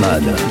慢着。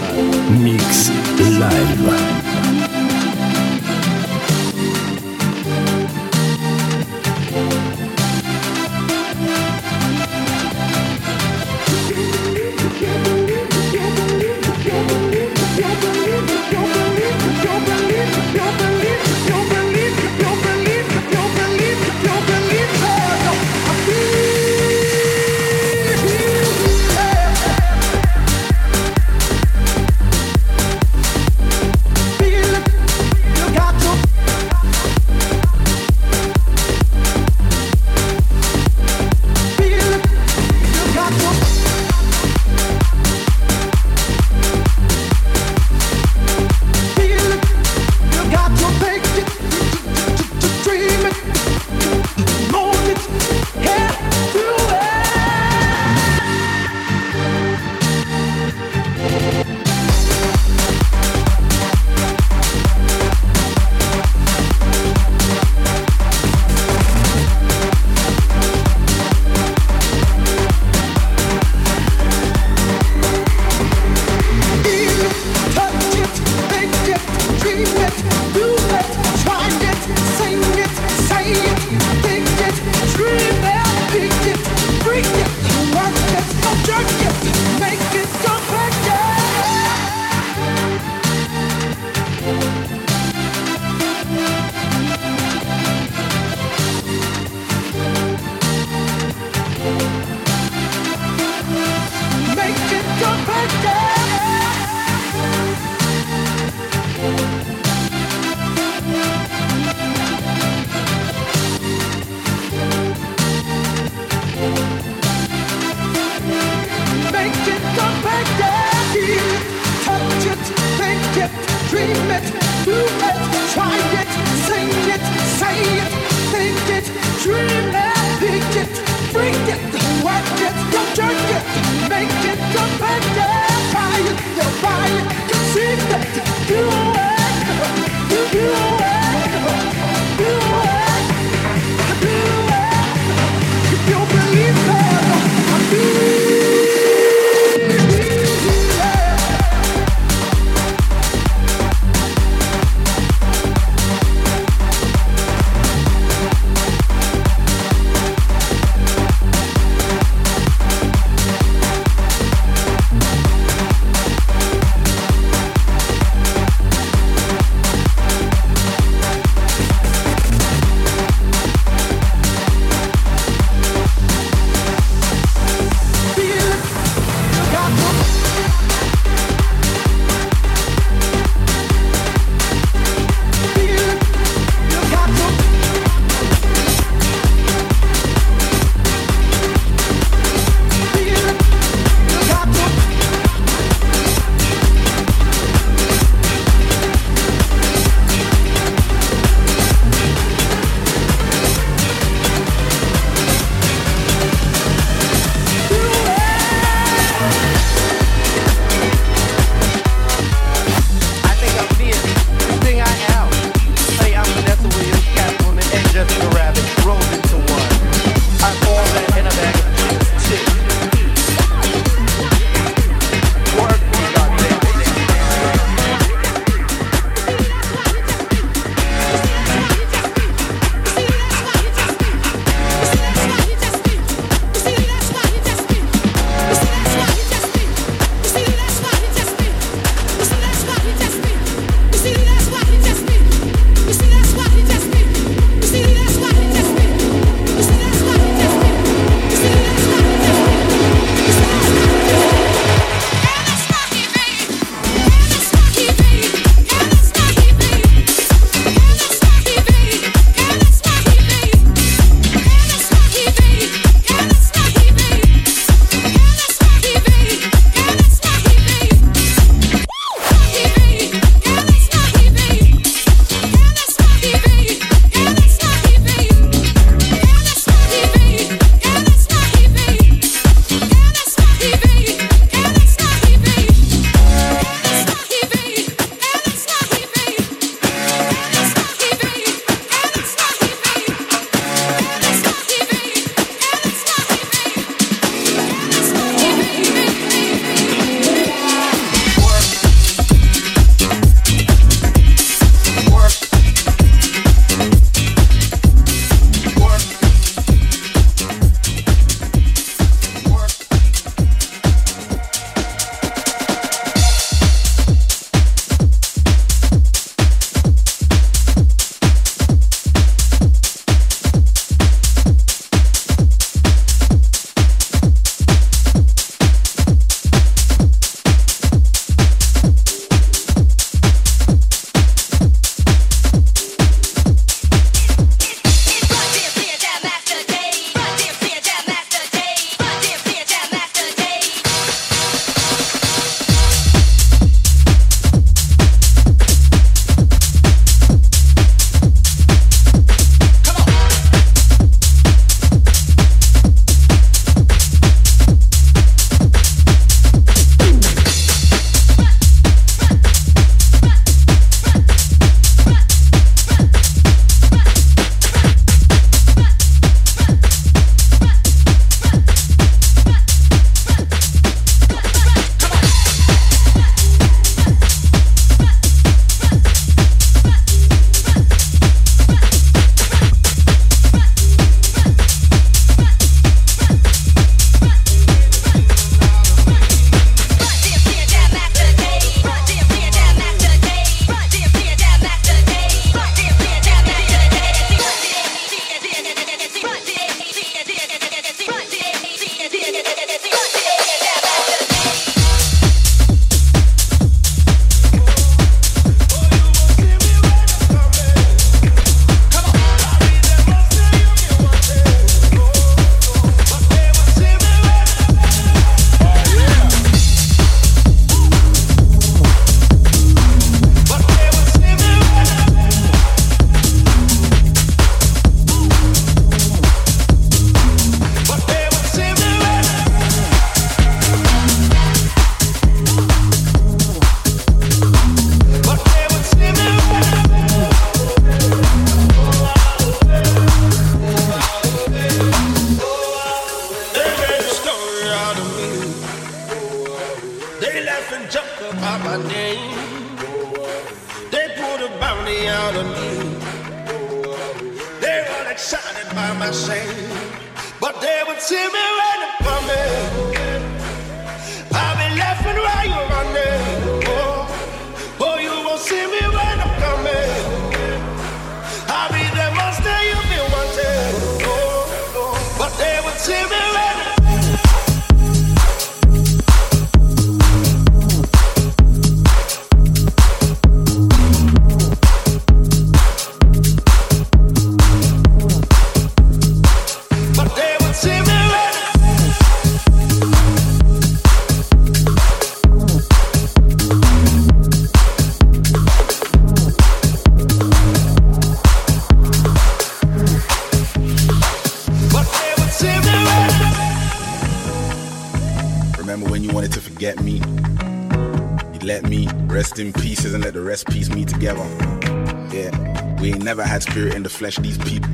Flesh, these people.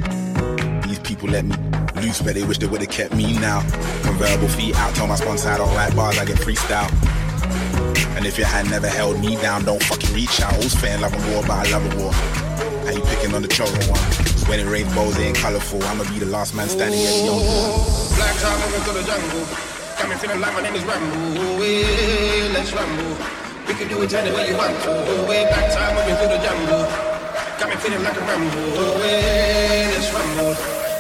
These people let me loose, but they wish they would've kept me now. Convertible feet out, tell my sponsor I don't like bars, I get freestyle. And if your hand never held me down, don't fucking reach out. Fair in love and war, but I love a war. How you picking on the chosen one? when it rains, bows ain't colorful. I'ma be the last man standing at the young Black time moving through the jungle. Got me feeling like my name is Rambo. Hey, let's ramble. We can do it any way you want to. Way back time feeling like a Rambo. Hey, let's ramble.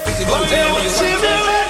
We can it any way you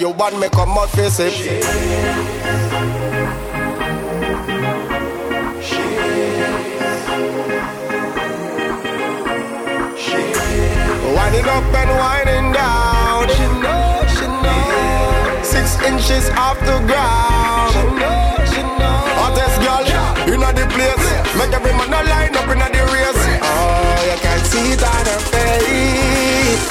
you want me come out face it. Winding up and winding down. She knows, she knows. Six inches off the ground. She knows, she knows. Hottest girl the place. Make every man a line up in the race. It on her face.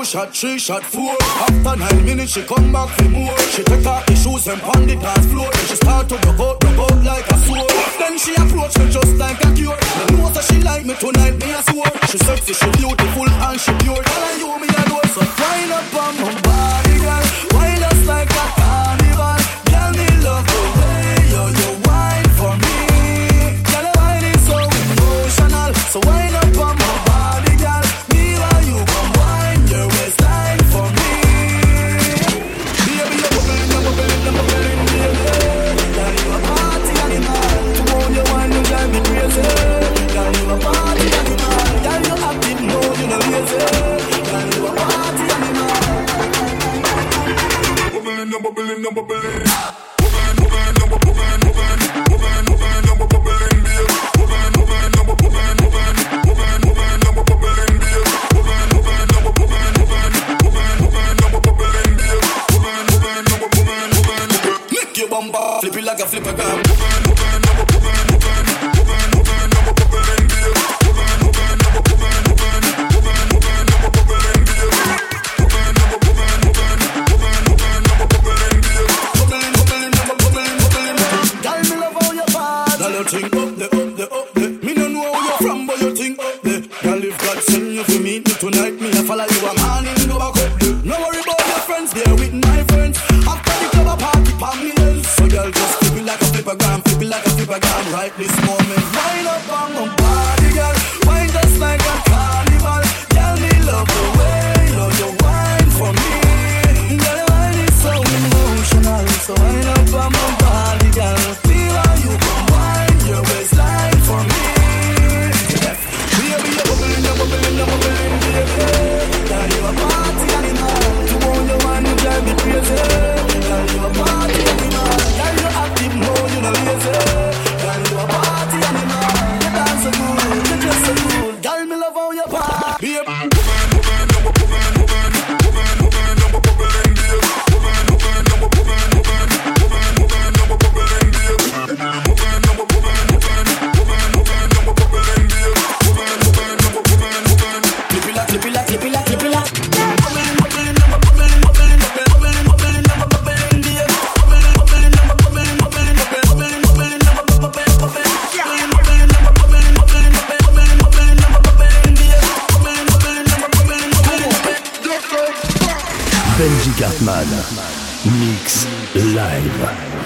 two shot, three shot, four. After nine minutes, she come back for more. She take off the shoes and pound the dance floor. Then she start to go out, go out like a sword. Then she approach me just like a cure. Me know that she like me tonight, me a swore. She sexy, she beautiful, and she pure. All I you, me a know, so wind up on my body, girl. Wind us like a believe. Cartman. Mix live.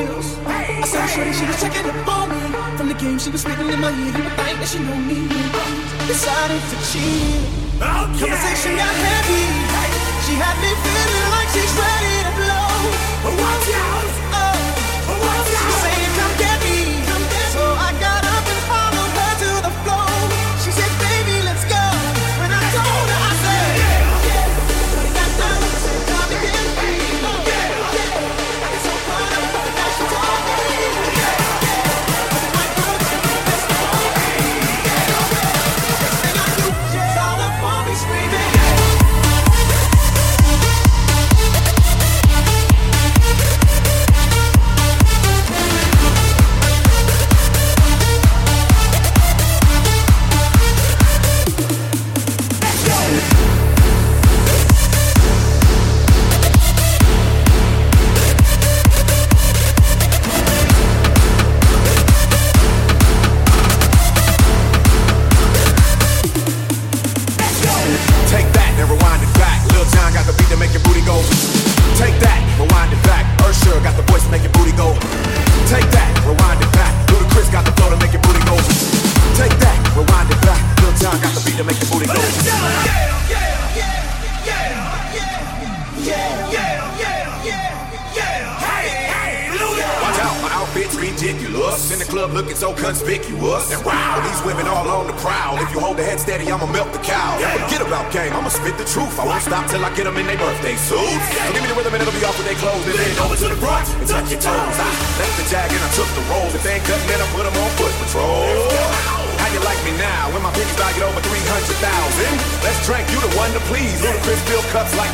I saw shorty, she was checking up on me. From the game, she was spitting in my ear. You I think that she know me. Decided to cheat. Okay. Conversation got heavy. She had me feeling like she's ready.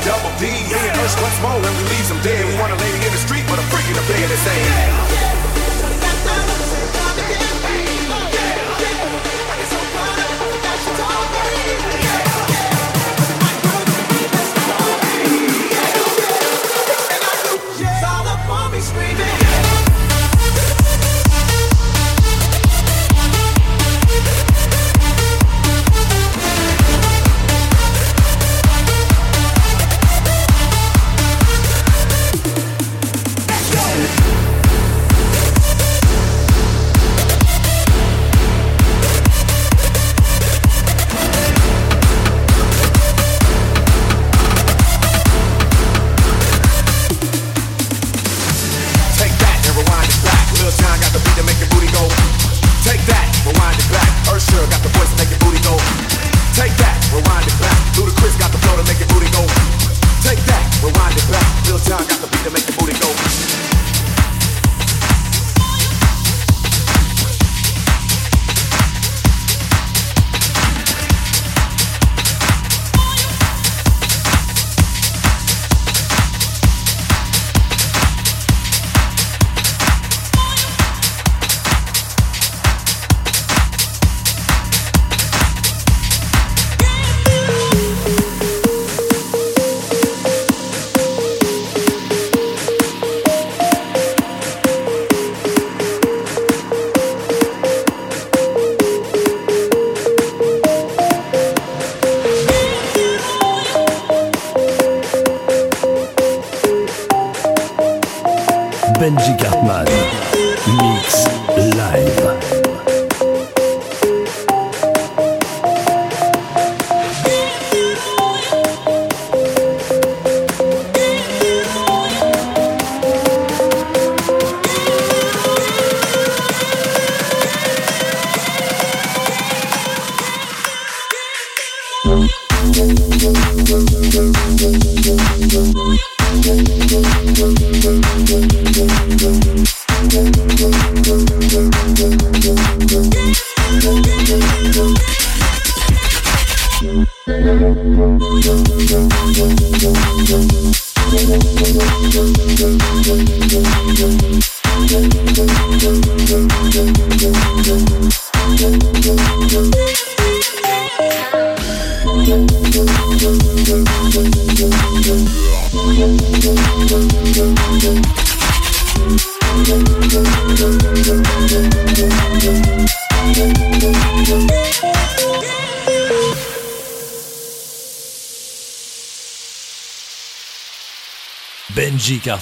double D. Me and us once more, when we leave some dead. We wanna lay in the street, but I'm freaking the in the same.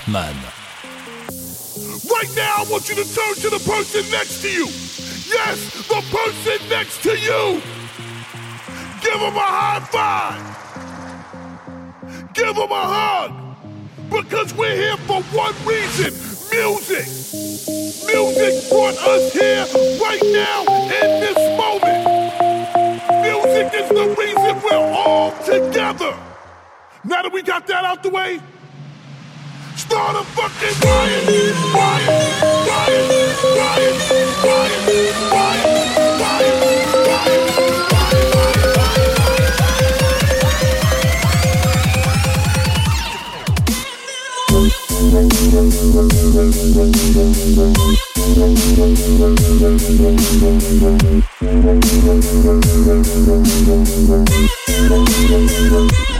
Benji Right now, I want you to turn to the person next to you. Yes, the person next to you. Give him a high five. Give him a hug. Because we're here for one reason music. Music brought us here right now in this moment. Music is the reason we're all together. Now that we got that out the way, start a fucking riot, riot, riot, riot, riot, riot, riot, riot. Benji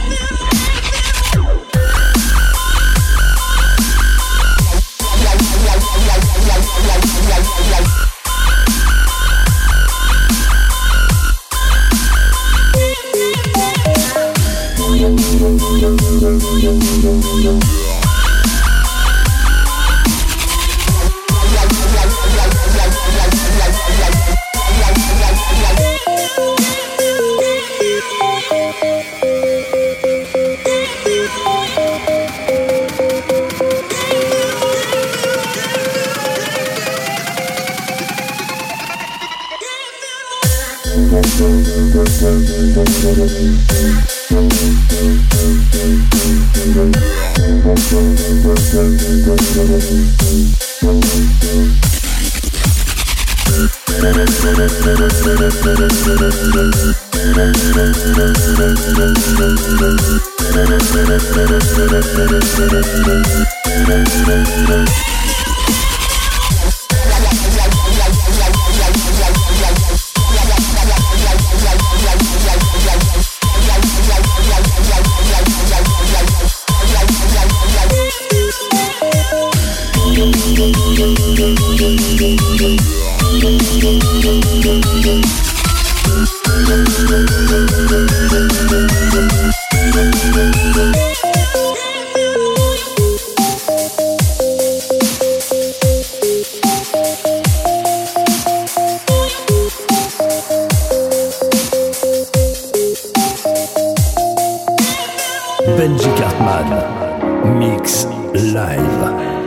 Mix live.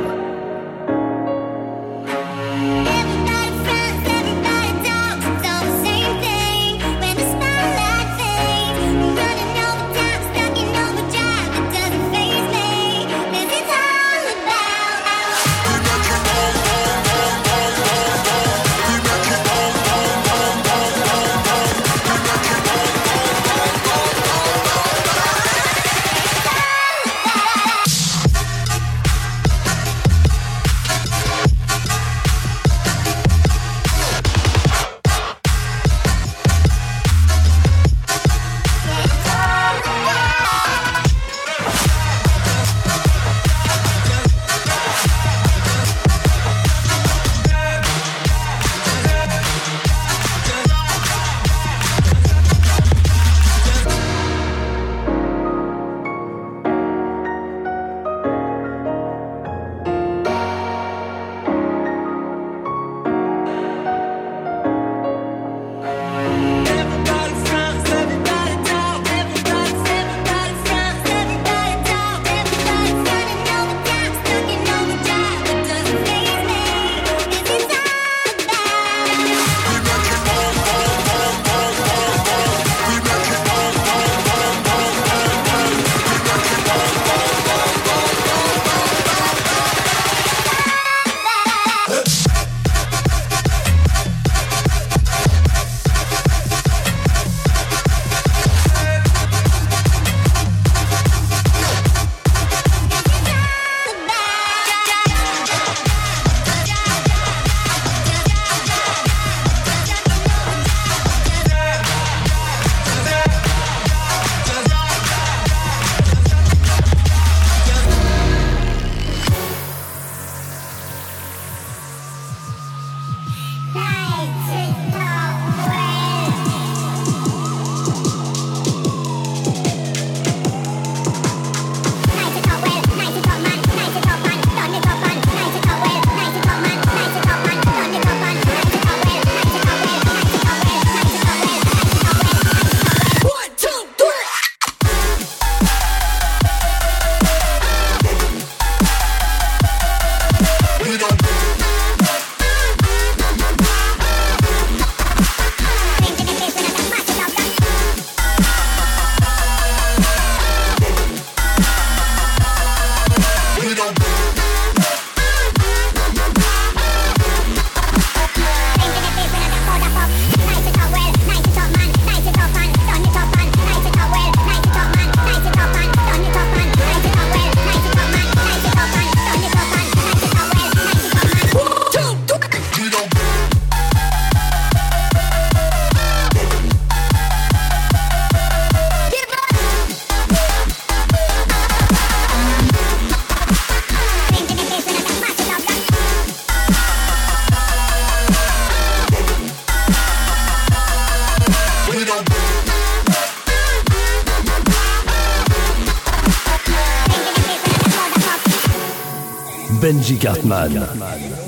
Cartman.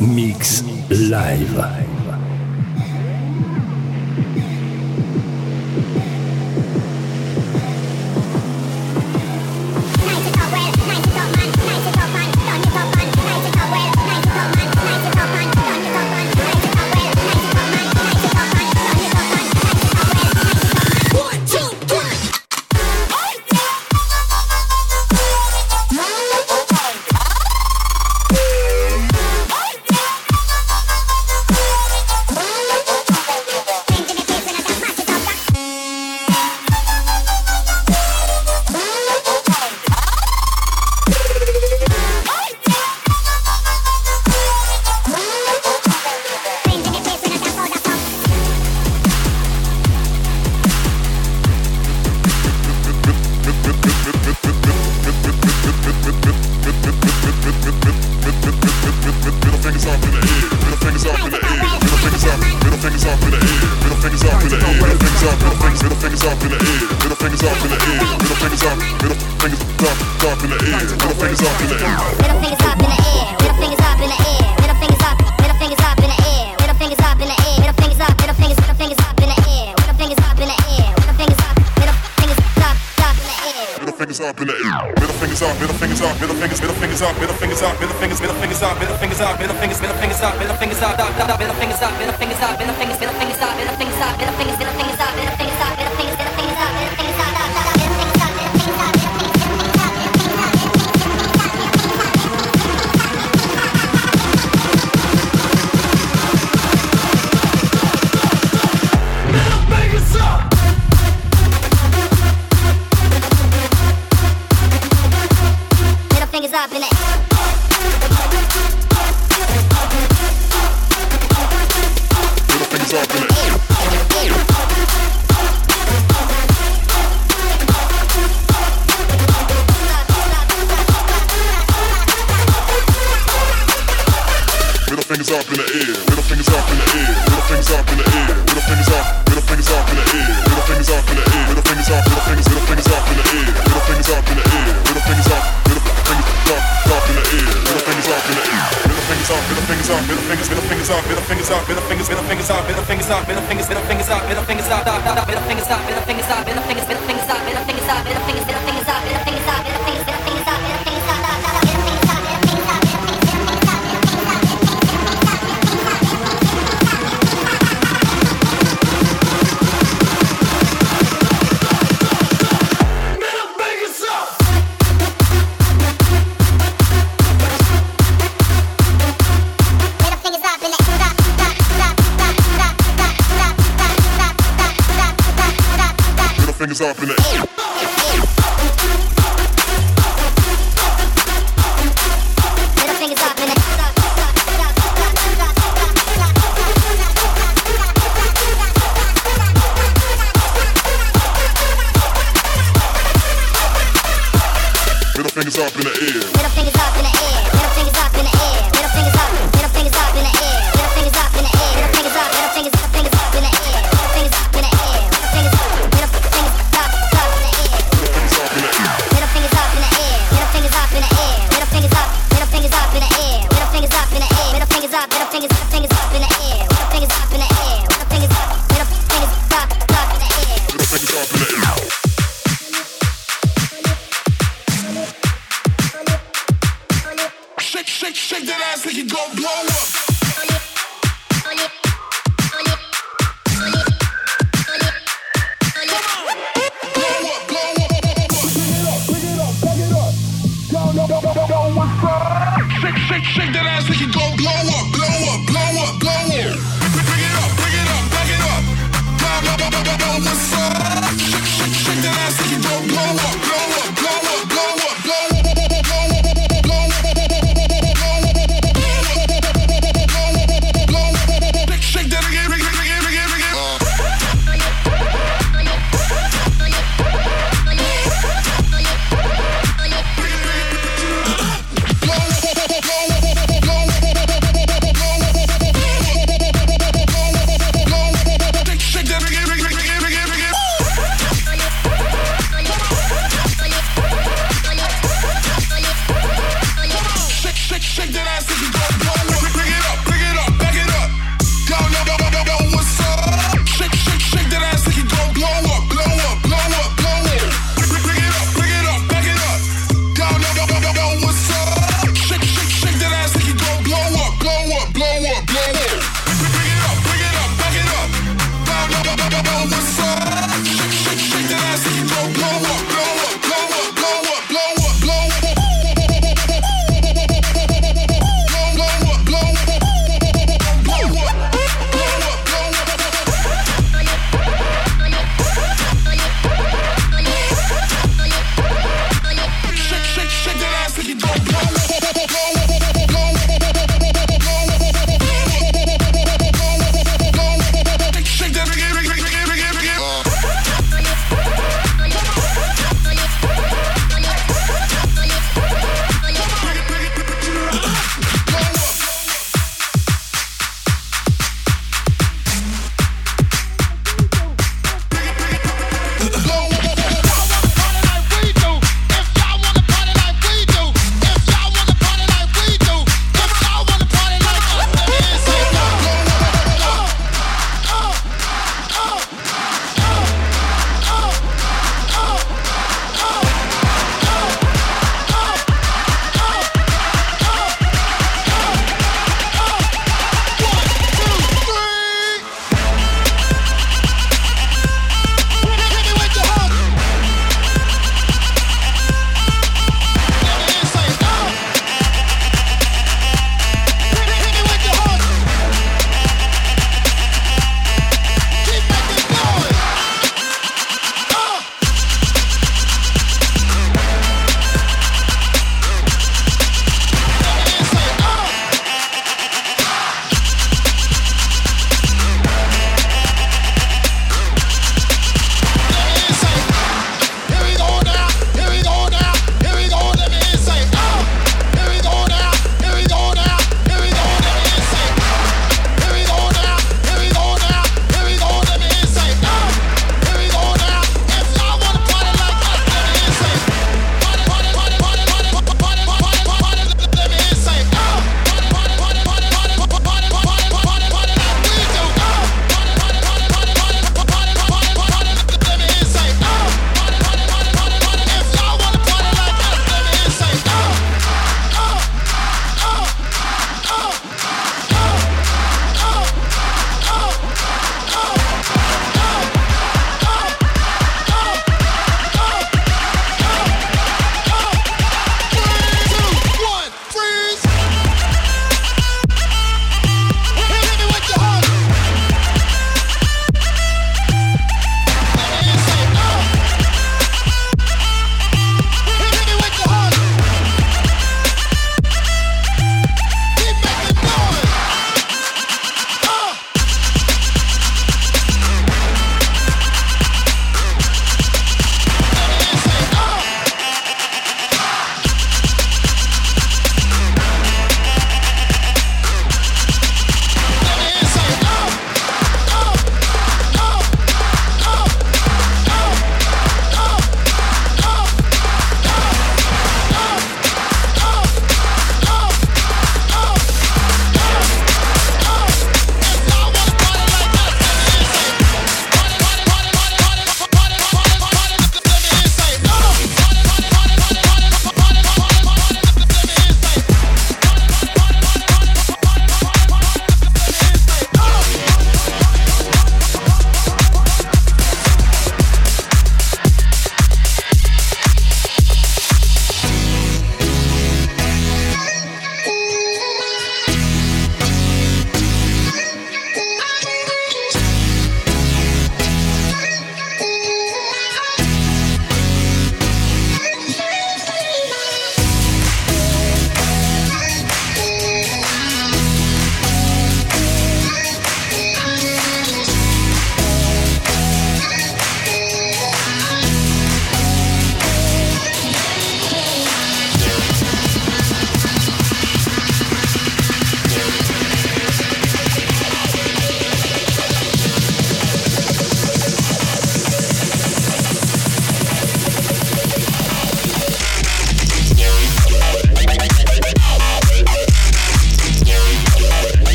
Mix live. fingers up in the air, middle fingers up in the air, middle fingers up in the air, middle fingers up, middle fingers up in the air, middle fingers up in the air, middle fingers up, middle fingers, middle fingers up in the air, middle fingers up in the air, middle fingers up, middle fingers up, up in the air, middle fingers up in the air. Middle fingers up, middle fingers up, middle fingers, middle fingers up, middle fingers up, middle fingers, middle fingers up, middle fingers up, middle fingers, middle fingers up, middle fingers up, middle fingers up, middle fingers up, middle fingers up, middle fingers, middle fingers up, middle fingers up, middle fingers up, middle fingers up, middle fingers up, middle fingers up.